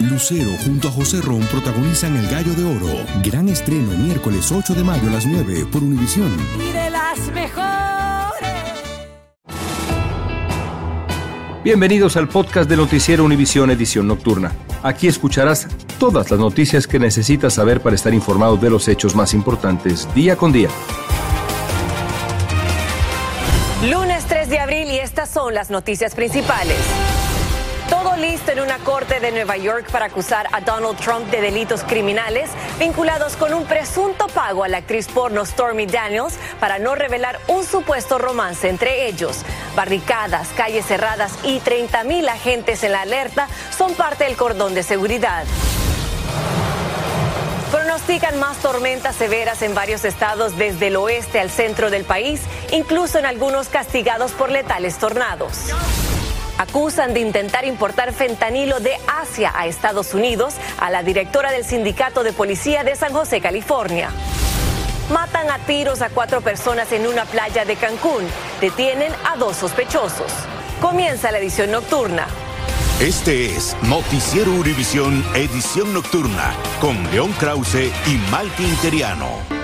Lucero junto a José Ron protagonizan El Gallo de Oro. Gran estreno miércoles 8 de mayo a las 9 por Univisión. Y de las mejores. Bienvenidos al podcast de Noticiero Univisión Edición Nocturna. Aquí escucharás todas las noticias que necesitas saber para estar informado de los hechos más importantes día con día. Lunes 3 de abril y estas son las noticias principales. Listo en una corte de Nueva York para acusar a Donald Trump de delitos criminales vinculados con un presunto pago a la actriz porno Stormy Daniels para no revelar un supuesto romance entre ellos. Barricadas, calles cerradas y 30 mil agentes en la alerta son parte del cordón de seguridad. Pronostican más tormentas severas en varios estados desde el oeste al centro del país, incluso en algunos castigados por letales tornados. Acusan de intentar importar fentanilo de Asia a Estados Unidos a la directora del Sindicato de Policía de San José, California. Matan a tiros a cuatro personas en una playa de Cancún. Detienen a dos sospechosos. Comienza la edición nocturna. Este es Noticiero Univisión Edición Nocturna con León Krause y Malti Interiano.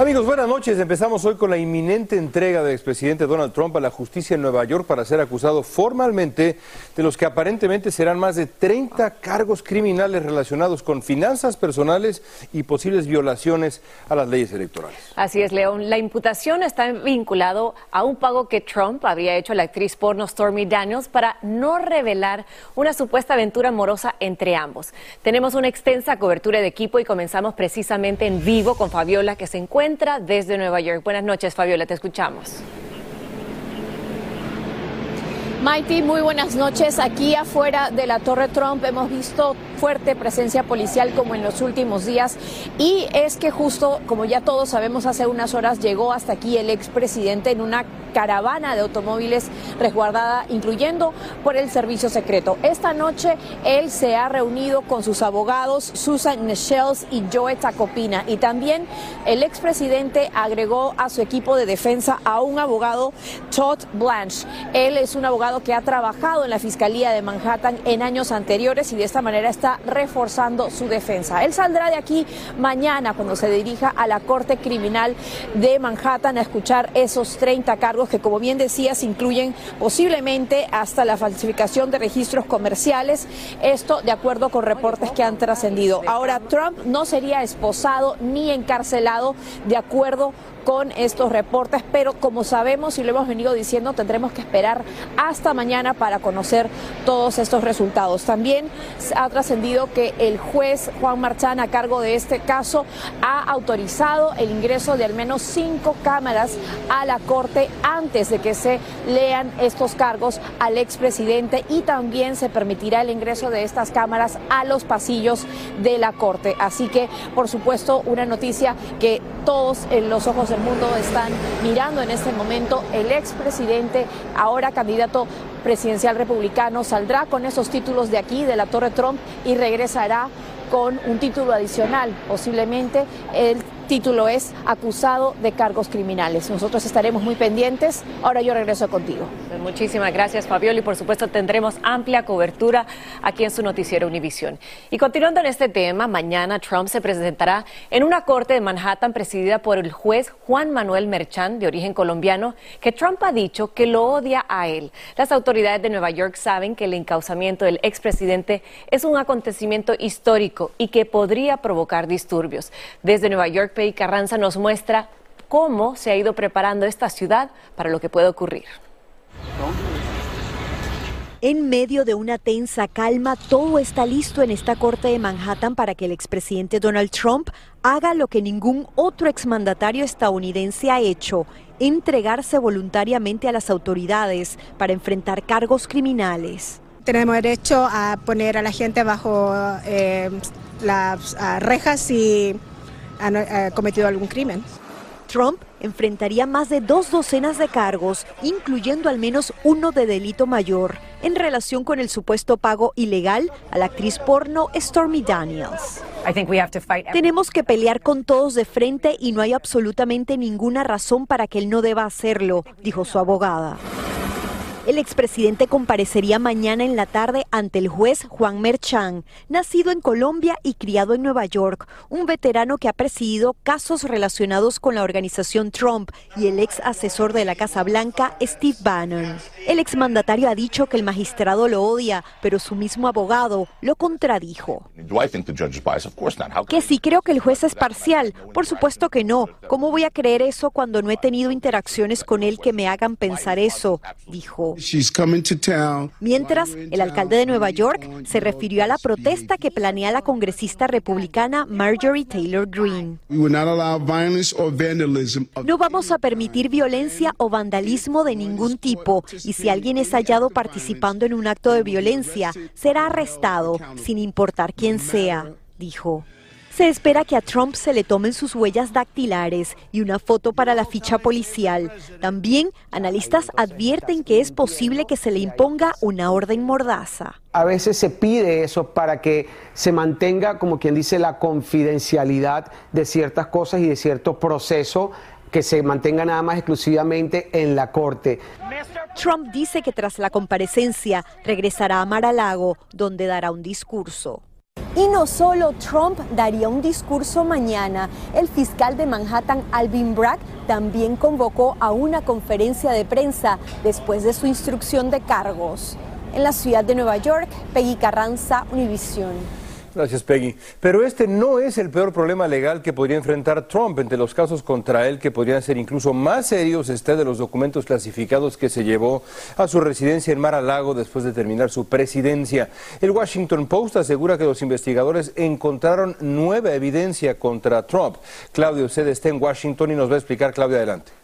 Amigos, buenas noches. Empezamos hoy con la inminente entrega del expresidente Donald Trump a la justicia en Nueva York para ser acusado formalmente de los que aparentemente serán más de 30 cargos criminales relacionados con finanzas personales y posibles violaciones a las leyes electorales. Así es, León. La imputación está vinculado a un pago que Trump había hecho a la actriz porno Stormy Daniels para no revelar una supuesta aventura amorosa entre ambos. Tenemos una extensa cobertura de equipo y comenzamos precisamente en vivo con Fabiola que se encuentra desde Nueva York. Buenas noches, Fabiola, te escuchamos. Mighty, muy buenas noches. Aquí afuera de la Torre Trump hemos visto fuerte presencia policial como en los últimos días y es que justo, como ya todos sabemos, hace unas horas llegó hasta aquí el expresidente en una caravana de automóviles resguardada, incluyendo por el servicio secreto. Esta noche él se ha reunido con sus abogados Susan Nichols y Joe Tacopina y también el expresidente agregó a su equipo de defensa a un abogado Todd Blanche. Él es un abogado que ha trabajado en la Fiscalía de Manhattan en años anteriores y de esta manera está reforzando su defensa. Él saldrá de aquí mañana cuando se dirija a la Corte Criminal de Manhattan a escuchar esos 30 cargos que, como bien decías, incluyen posiblemente hasta la falsificación de registros comerciales. Esto de acuerdo con reportes que han trascendido. Ahora, Trump no sería esposado ni encarcelado de acuerdo con estos reportes, pero como sabemos y lo hemos venido diciendo, tendremos que esperar hasta mañana para conocer todos estos resultados. También ha trascendido que el juez Juan Marchán, a cargo de este caso, ha autorizado el ingreso de al menos cinco cámaras a la Corte antes de que se lean estos cargos al expresidente y también se permitirá el ingreso de estas cámaras a los pasillos de la Corte. Así que, por supuesto, una noticia que todos en los ojos del mundo están mirando en este momento. El expresidente, ahora candidato presidencial republicano, saldrá con esos títulos de aquí, de la Torre Trump, y regresará con un título adicional, posiblemente el título es acusado de cargos criminales. Nosotros estaremos muy pendientes. Ahora yo regreso contigo. Pues muchísimas gracias, Fabiola, y por supuesto tendremos amplia cobertura aquí en su noticiero Univisión. Y continuando en este tema, mañana Trump se presentará en una corte de Manhattan presidida por el juez Juan Manuel Merchán, de origen colombiano, que Trump ha dicho que lo odia a él. Las autoridades de Nueva York saben que el encauzamiento del expresidente es un acontecimiento histórico y que podría provocar disturbios. Desde Nueva York, y Carranza nos muestra cómo se ha ido preparando esta ciudad para lo que puede ocurrir. En medio de una tensa calma, todo está listo en esta corte de Manhattan para que el expresidente Donald Trump haga lo que ningún otro exmandatario estadounidense ha hecho, entregarse voluntariamente a las autoridades para enfrentar cargos criminales. Tenemos derecho a poner a la gente bajo eh, las rejas si ha cometido algún crimen. Trump enfrentaría más de dos docenas de cargos, incluyendo al menos uno de delito mayor, en relación con el supuesto pago ilegal a la actriz porno Stormy Daniels. Tenemos que pelear con todos de frente y no hay absolutamente ninguna razón para que él no deba hacerlo, dijo su abogada. El expresidente comparecería mañana en la tarde ante el juez Juan Merchan, nacido en Colombia y criado en Nueva York, un veterano que ha presidido casos relacionados con la organización Trump y el ex asesor de la Casa Blanca, Steve Bannon. El exmandatario ha dicho que el magistrado lo odia, pero su mismo abogado lo contradijo. Que sí creo que el juez es parcial. Por supuesto que no. ¿Cómo voy a creer eso cuando no he tenido interacciones con él que me hagan pensar eso? Dijo. Mientras, el alcalde de Nueva York se refirió a la protesta que planea la congresista republicana Marjorie Taylor Greene. No vamos a permitir violencia o vandalismo de ningún tipo y si alguien es hallado participando en un acto de violencia, será arrestado, sin importar quién sea, dijo. Se espera que a Trump se le tomen sus huellas dactilares y una foto para la ficha policial. También analistas advierten que es posible que se le imponga una orden mordaza. A veces se pide eso para que se mantenga, como quien dice, la confidencialidad de ciertas cosas y de cierto proceso que se mantenga nada más exclusivamente en la corte. Trump dice que tras la comparecencia regresará a Mar-a-Lago, donde dará un discurso. Y no solo Trump daría un discurso mañana, el fiscal de Manhattan, Alvin Bragg, también convocó a una conferencia de prensa después de su instrucción de cargos. En la ciudad de Nueva York, Peggy Carranza, Univision. Gracias, Peggy. Pero este no es el peor problema legal que podría enfrentar Trump. Entre los casos contra él que podrían ser incluso más serios está de los documentos clasificados que se llevó a su residencia en Mar-a-Lago después de terminar su presidencia. El Washington Post asegura que los investigadores encontraron nueva evidencia contra Trump. Claudio Sede está en Washington y nos va a explicar. Claudio, adelante.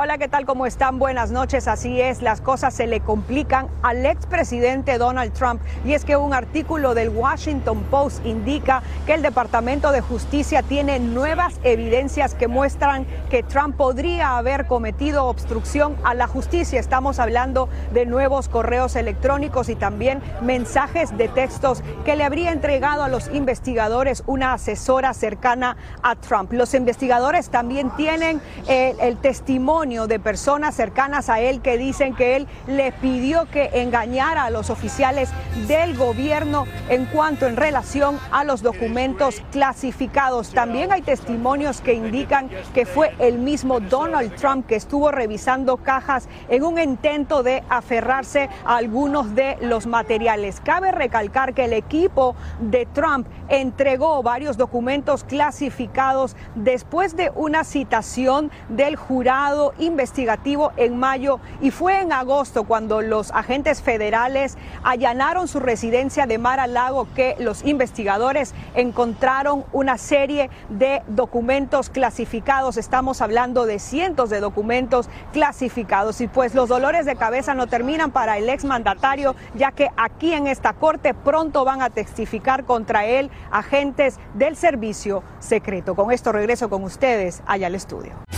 Hola, ¿qué tal? ¿Cómo están? Buenas noches. Así es, las cosas se le complican al expresidente Donald Trump. Y es que un artículo del Washington Post indica que el Departamento de Justicia tiene nuevas evidencias que muestran que Trump podría haber cometido obstrucción a la justicia. Estamos hablando de nuevos correos electrónicos y también mensajes de textos que le habría entregado a los investigadores una asesora cercana a Trump. Los investigadores también tienen el, el testimonio de personas cercanas a él que dicen que él le pidió que engañara a los oficiales del gobierno en cuanto en relación a los documentos clasificados. También hay testimonios que indican que fue el mismo Donald Trump que estuvo revisando cajas en un intento de aferrarse a algunos de los materiales. Cabe recalcar que el equipo de Trump entregó varios documentos clasificados después de una citación del jurado investigativo en mayo y fue en agosto cuando los agentes federales allanaron su residencia de Mar a Lago que los investigadores encontraron una serie de documentos clasificados. Estamos hablando de cientos de documentos clasificados y pues los dolores de cabeza no terminan para el exmandatario ya que aquí en esta corte pronto van a testificar contra él agentes del servicio secreto. Con esto regreso con ustedes allá al estudio.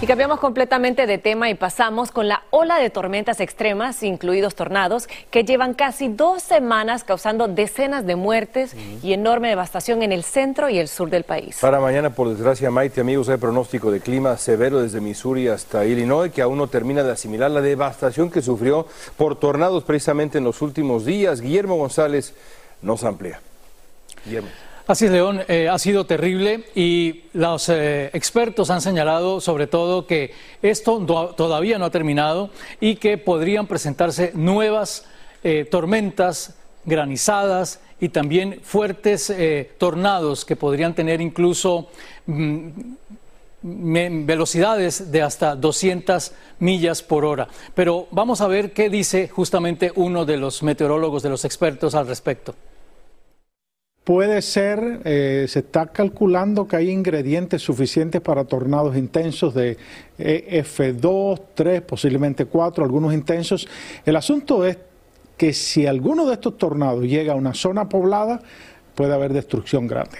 Y cambiamos completamente de tema y pasamos con la ola de tormentas extremas, incluidos tornados, que llevan casi dos semanas causando decenas de muertes y enorme devastación en el centro y el sur del país. Para mañana, por desgracia, Maite, amigos, hay pronóstico de clima severo desde Missouri hasta Illinois, que aún no termina de asimilar la devastación que sufrió por tornados precisamente en los últimos días. Guillermo González nos amplía. Guillermo. Así es, León, eh, ha sido terrible y los eh, expertos han señalado sobre todo que esto todavía no ha terminado y que podrían presentarse nuevas eh, tormentas, granizadas y también fuertes tornados que podrían tener incluso mm, velocidades de hasta 200 millas por hora. Pero vamos a ver qué dice justamente uno de los meteorólogos, de los expertos al respecto puede ser, eh, se está calculando que hay ingredientes suficientes para tornados intensos de eh, F2, 3, posiblemente 4, algunos intensos. El asunto es que si alguno de estos tornados llega a una zona poblada, puede haber destrucción grande.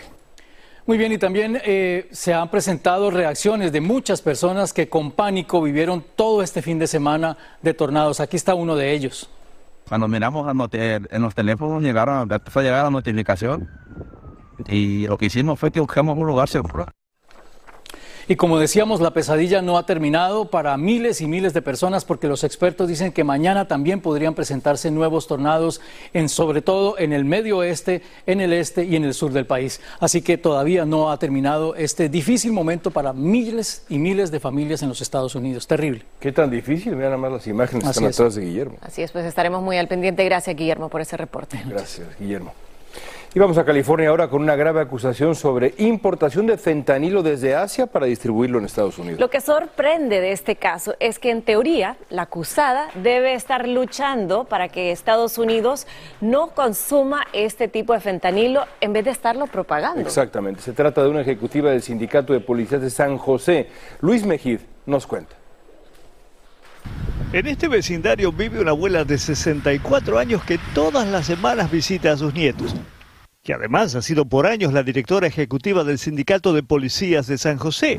Muy bien, y también eh, se han presentado reacciones de muchas personas que con pánico vivieron todo este fin de semana de tornados. Aquí está uno de ellos. Cuando miramos en los teléfonos llegaron, empezó a llegar la notificación y lo que hicimos fue que buscamos un lugar seguro. Y como decíamos, la pesadilla no ha terminado para miles y miles de personas porque los expertos dicen que mañana también podrían presentarse nuevos tornados, en, sobre todo en el medio oeste, en el este y en el sur del país. Así que todavía no ha terminado este difícil momento para miles y miles de familias en los Estados Unidos. Terrible. ¿Qué tan difícil? Vean nada más las imágenes que están atrás de Guillermo. Así es, pues estaremos muy al pendiente. Gracias, Guillermo, por ese reporte. Gracias, Guillermo. Y vamos a California ahora con una grave acusación sobre importación de fentanilo desde Asia para distribuirlo en Estados Unidos. Lo que sorprende de este caso es que en teoría la acusada debe estar luchando para que Estados Unidos no consuma este tipo de fentanilo en vez de estarlo propagando. Exactamente, se trata de una ejecutiva del Sindicato de Policías de San José. Luis Mejid nos cuenta. En este vecindario vive una abuela de 64 años que todas las semanas visita a sus nietos que además ha sido por años la directora ejecutiva del Sindicato de Policías de San José.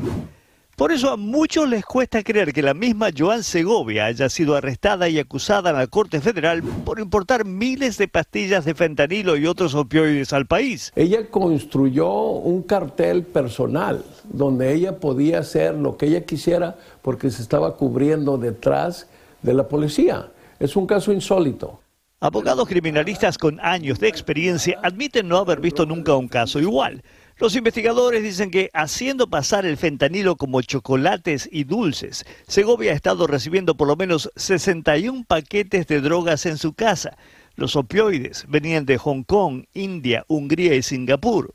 Por eso a muchos les cuesta creer que la misma Joan Segovia haya sido arrestada y acusada en la Corte Federal por importar miles de pastillas de fentanilo y otros opioides al país. Ella construyó un cartel personal donde ella podía hacer lo que ella quisiera porque se estaba cubriendo detrás de la policía. Es un caso insólito. Abogados criminalistas con años de experiencia admiten no haber visto nunca un caso igual. Los investigadores dicen que haciendo pasar el fentanilo como chocolates y dulces, Segovia ha estado recibiendo por lo menos 61 paquetes de drogas en su casa. Los opioides venían de Hong Kong, India, Hungría y Singapur.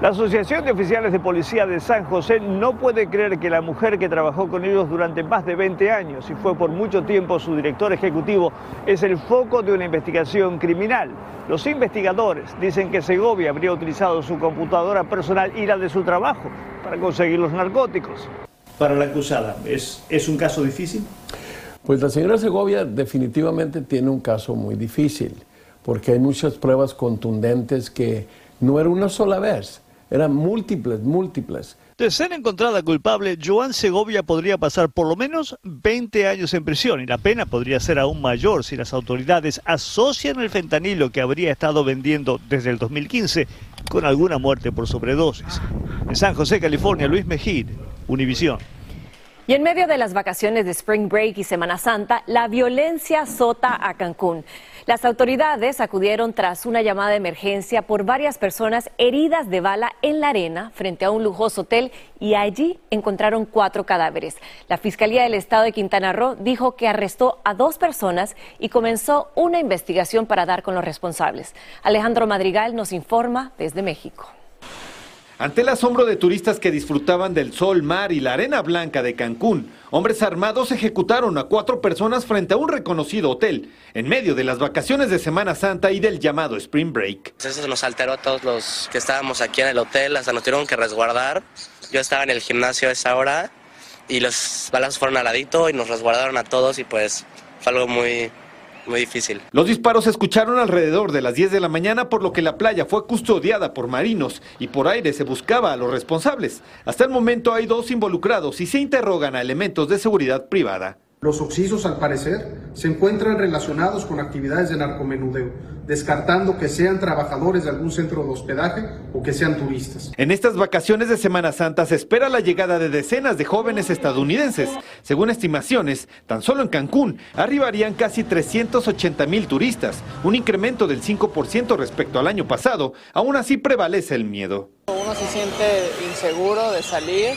La Asociación de Oficiales de Policía de San José no puede creer que la mujer que trabajó con ellos durante más de 20 años y fue por mucho tiempo su director ejecutivo es el foco de una investigación criminal. Los investigadores dicen que Segovia habría utilizado su computadora personal y la de su trabajo para conseguir los narcóticos. Para la acusada, ¿es, es un caso difícil? Pues la señora Segovia definitivamente tiene un caso muy difícil, porque hay muchas pruebas contundentes que no era una sola vez eran múltiples, múltiples. De ser encontrada culpable, Joan Segovia podría pasar por lo menos 20 años en prisión y la pena podría ser aún mayor si las autoridades asocian el fentanilo que habría estado vendiendo desde el 2015 con alguna muerte por sobredosis. En San José, California, Luis Mejid, Univisión. Y en medio de las vacaciones de Spring Break y Semana Santa, la violencia azota a Cancún. Las autoridades acudieron tras una llamada de emergencia por varias personas heridas de bala en la arena frente a un lujoso hotel y allí encontraron cuatro cadáveres. La Fiscalía del Estado de Quintana Roo dijo que arrestó a dos personas y comenzó una investigación para dar con los responsables. Alejandro Madrigal nos informa desde México. Ante el asombro de turistas que disfrutaban del sol, mar y la arena blanca de Cancún, hombres armados ejecutaron a cuatro personas frente a un reconocido hotel en medio de las vacaciones de Semana Santa y del llamado Spring Break. Eso nos alteró a todos los que estábamos aquí en el hotel, hasta nos tuvieron que resguardar. Yo estaba en el gimnasio a esa hora y los balazos fueron al ladito y nos resguardaron a todos y pues fue algo muy, muy difícil. Los disparos se escucharon alrededor de las 10 de la mañana, por lo que la playa fue custodiada por marinos y por aire se buscaba a los responsables. Hasta el momento hay dos involucrados y se interrogan a elementos de seguridad privada. Los occisos, al parecer, se encuentran relacionados con actividades de narcomenudeo, descartando que sean trabajadores de algún centro de hospedaje o que sean turistas. En estas vacaciones de Semana Santa se espera la llegada de decenas de jóvenes estadounidenses. Según estimaciones, tan solo en Cancún arribarían casi 380 mil turistas, un incremento del 5% respecto al año pasado. Aún así prevalece el miedo. Uno se siente inseguro de salir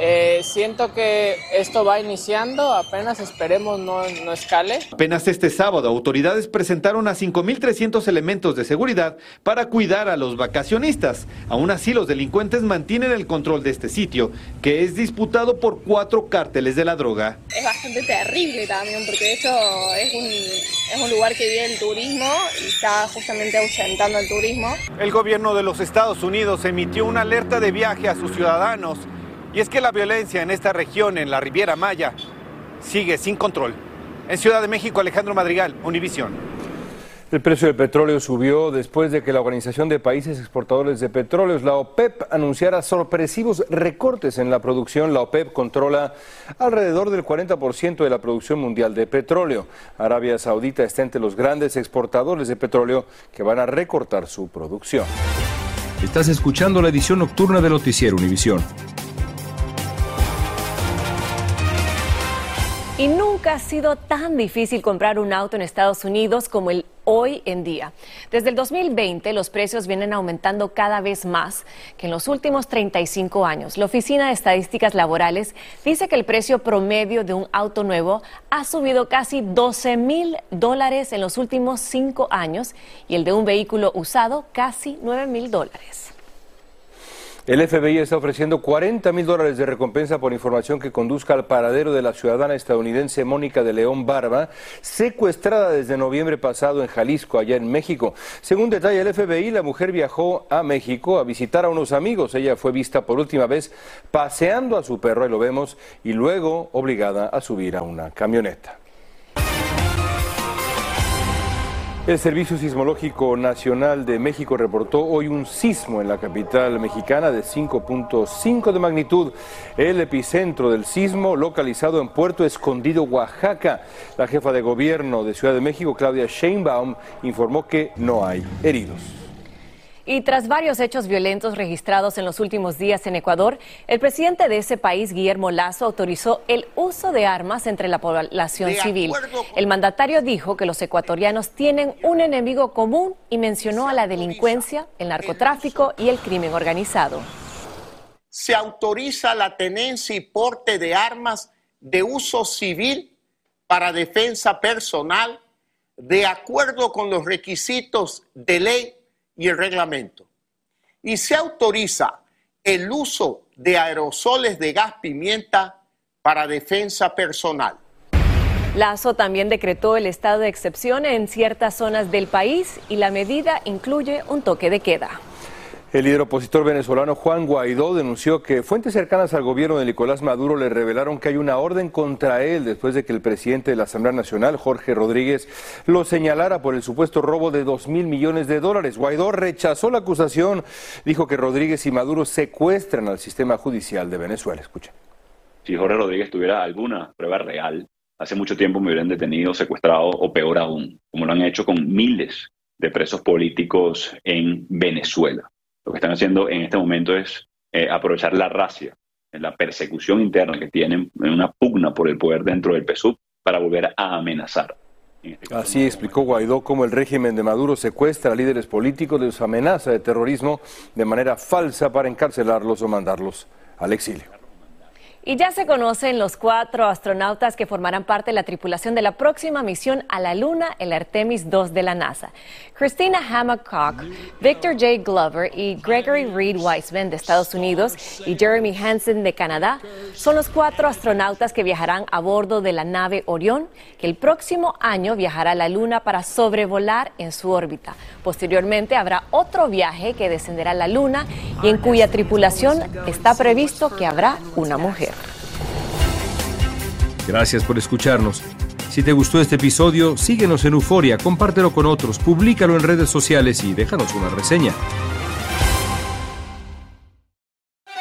eh, siento que esto va iniciando, apenas esperemos no, no escale. Apenas este sábado, autoridades presentaron a 5.300 elementos de seguridad para cuidar a los vacacionistas. Aún así, los delincuentes mantienen el control de este sitio, que es disputado por cuatro cárteles de la droga. Es bastante terrible también, porque de hecho es un, es un lugar que vive el turismo y está justamente ausentando el turismo. El gobierno de los Estados Unidos emitió una alerta de viaje a sus ciudadanos y es que la violencia en esta región, en la Riviera Maya, sigue sin control. En Ciudad de México, Alejandro Madrigal, Univisión. El precio del petróleo subió después de que la Organización de Países Exportadores de Petróleos, la OPEP, anunciara sorpresivos recortes en la producción. La OPEP controla alrededor del 40% de la producción mundial de petróleo. Arabia Saudita está entre los grandes exportadores de petróleo que van a recortar su producción. Estás escuchando la edición nocturna de Noticiero Univisión. Y nunca ha sido tan difícil comprar un auto en Estados Unidos como el hoy en día. Desde el 2020 los precios vienen aumentando cada vez más que en los últimos 35 años. La Oficina de Estadísticas Laborales dice que el precio promedio de un auto nuevo ha subido casi 12 mil dólares en los últimos cinco años y el de un vehículo usado casi 9 mil dólares. El FBI está ofreciendo 40 mil dólares de recompensa por información que conduzca al paradero de la ciudadana estadounidense Mónica de León Barba, secuestrada desde noviembre pasado en Jalisco, allá en México. Según detalla el FBI, la mujer viajó a México a visitar a unos amigos. Ella fue vista por última vez paseando a su perro, ahí lo vemos, y luego obligada a subir a una camioneta. El Servicio Sismológico Nacional de México reportó hoy un sismo en la capital mexicana de 5.5 de magnitud, el epicentro del sismo localizado en Puerto Escondido, Oaxaca. La jefa de gobierno de Ciudad de México, Claudia Sheinbaum, informó que no hay heridos. Y tras varios hechos violentos registrados en los últimos días en Ecuador, el presidente de ese país, Guillermo Lazo, autorizó el uso de armas entre la población civil. El mandatario dijo que los ecuatorianos tienen un enemigo común y mencionó a la delincuencia, el narcotráfico y el crimen organizado. Se autoriza la tenencia y porte de armas de uso civil para defensa personal de acuerdo con los requisitos de ley y el reglamento. Y se autoriza el uso de aerosoles de gas pimienta para defensa personal. Lazo también decretó el estado de excepción en ciertas zonas del país y la medida incluye un toque de queda. El líder opositor venezolano Juan Guaidó denunció que fuentes cercanas al gobierno de Nicolás Maduro le revelaron que hay una orden contra él después de que el presidente de la Asamblea Nacional, Jorge Rodríguez, lo señalara por el supuesto robo de dos mil millones de dólares. Guaidó rechazó la acusación, dijo que Rodríguez y Maduro secuestran al sistema judicial de Venezuela. Escucha. Si Jorge Rodríguez tuviera alguna prueba real, hace mucho tiempo me hubieran detenido, secuestrado o peor aún, como lo han hecho con miles de presos políticos en Venezuela. Lo que están haciendo en este momento es eh, aprovechar la racia, la persecución interna que tienen en una pugna por el poder dentro del PSUV para volver a amenazar. Este Así explicó Guaidó cómo el régimen de Maduro secuestra a líderes políticos de su amenaza de terrorismo de manera falsa para encarcelarlos o mandarlos al exilio. Y ya se conocen los cuatro astronautas que formarán parte de la tripulación de la próxima misión a la Luna, el Artemis 2 de la NASA. Christina Hammacock, Victor J. Glover y Gregory Reed Wiseman de Estados Unidos y Jeremy Hansen de Canadá son los cuatro astronautas que viajarán a bordo de la nave Orión, que el próximo año viajará a la Luna para sobrevolar en su órbita. Posteriormente habrá otro viaje que descenderá a la Luna y en cuya tripulación está previsto que habrá una mujer. Gracias por escucharnos. Si te gustó este episodio, síguenos en Euforia, compártelo con otros, públicalo en redes sociales y déjanos una reseña.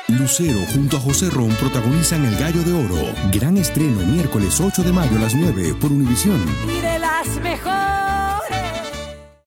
Lucero junto a José Ron protagonizan El Gallo de Oro. Gran estreno miércoles 8 de mayo a las 9 por Univisión. Y de las mejores.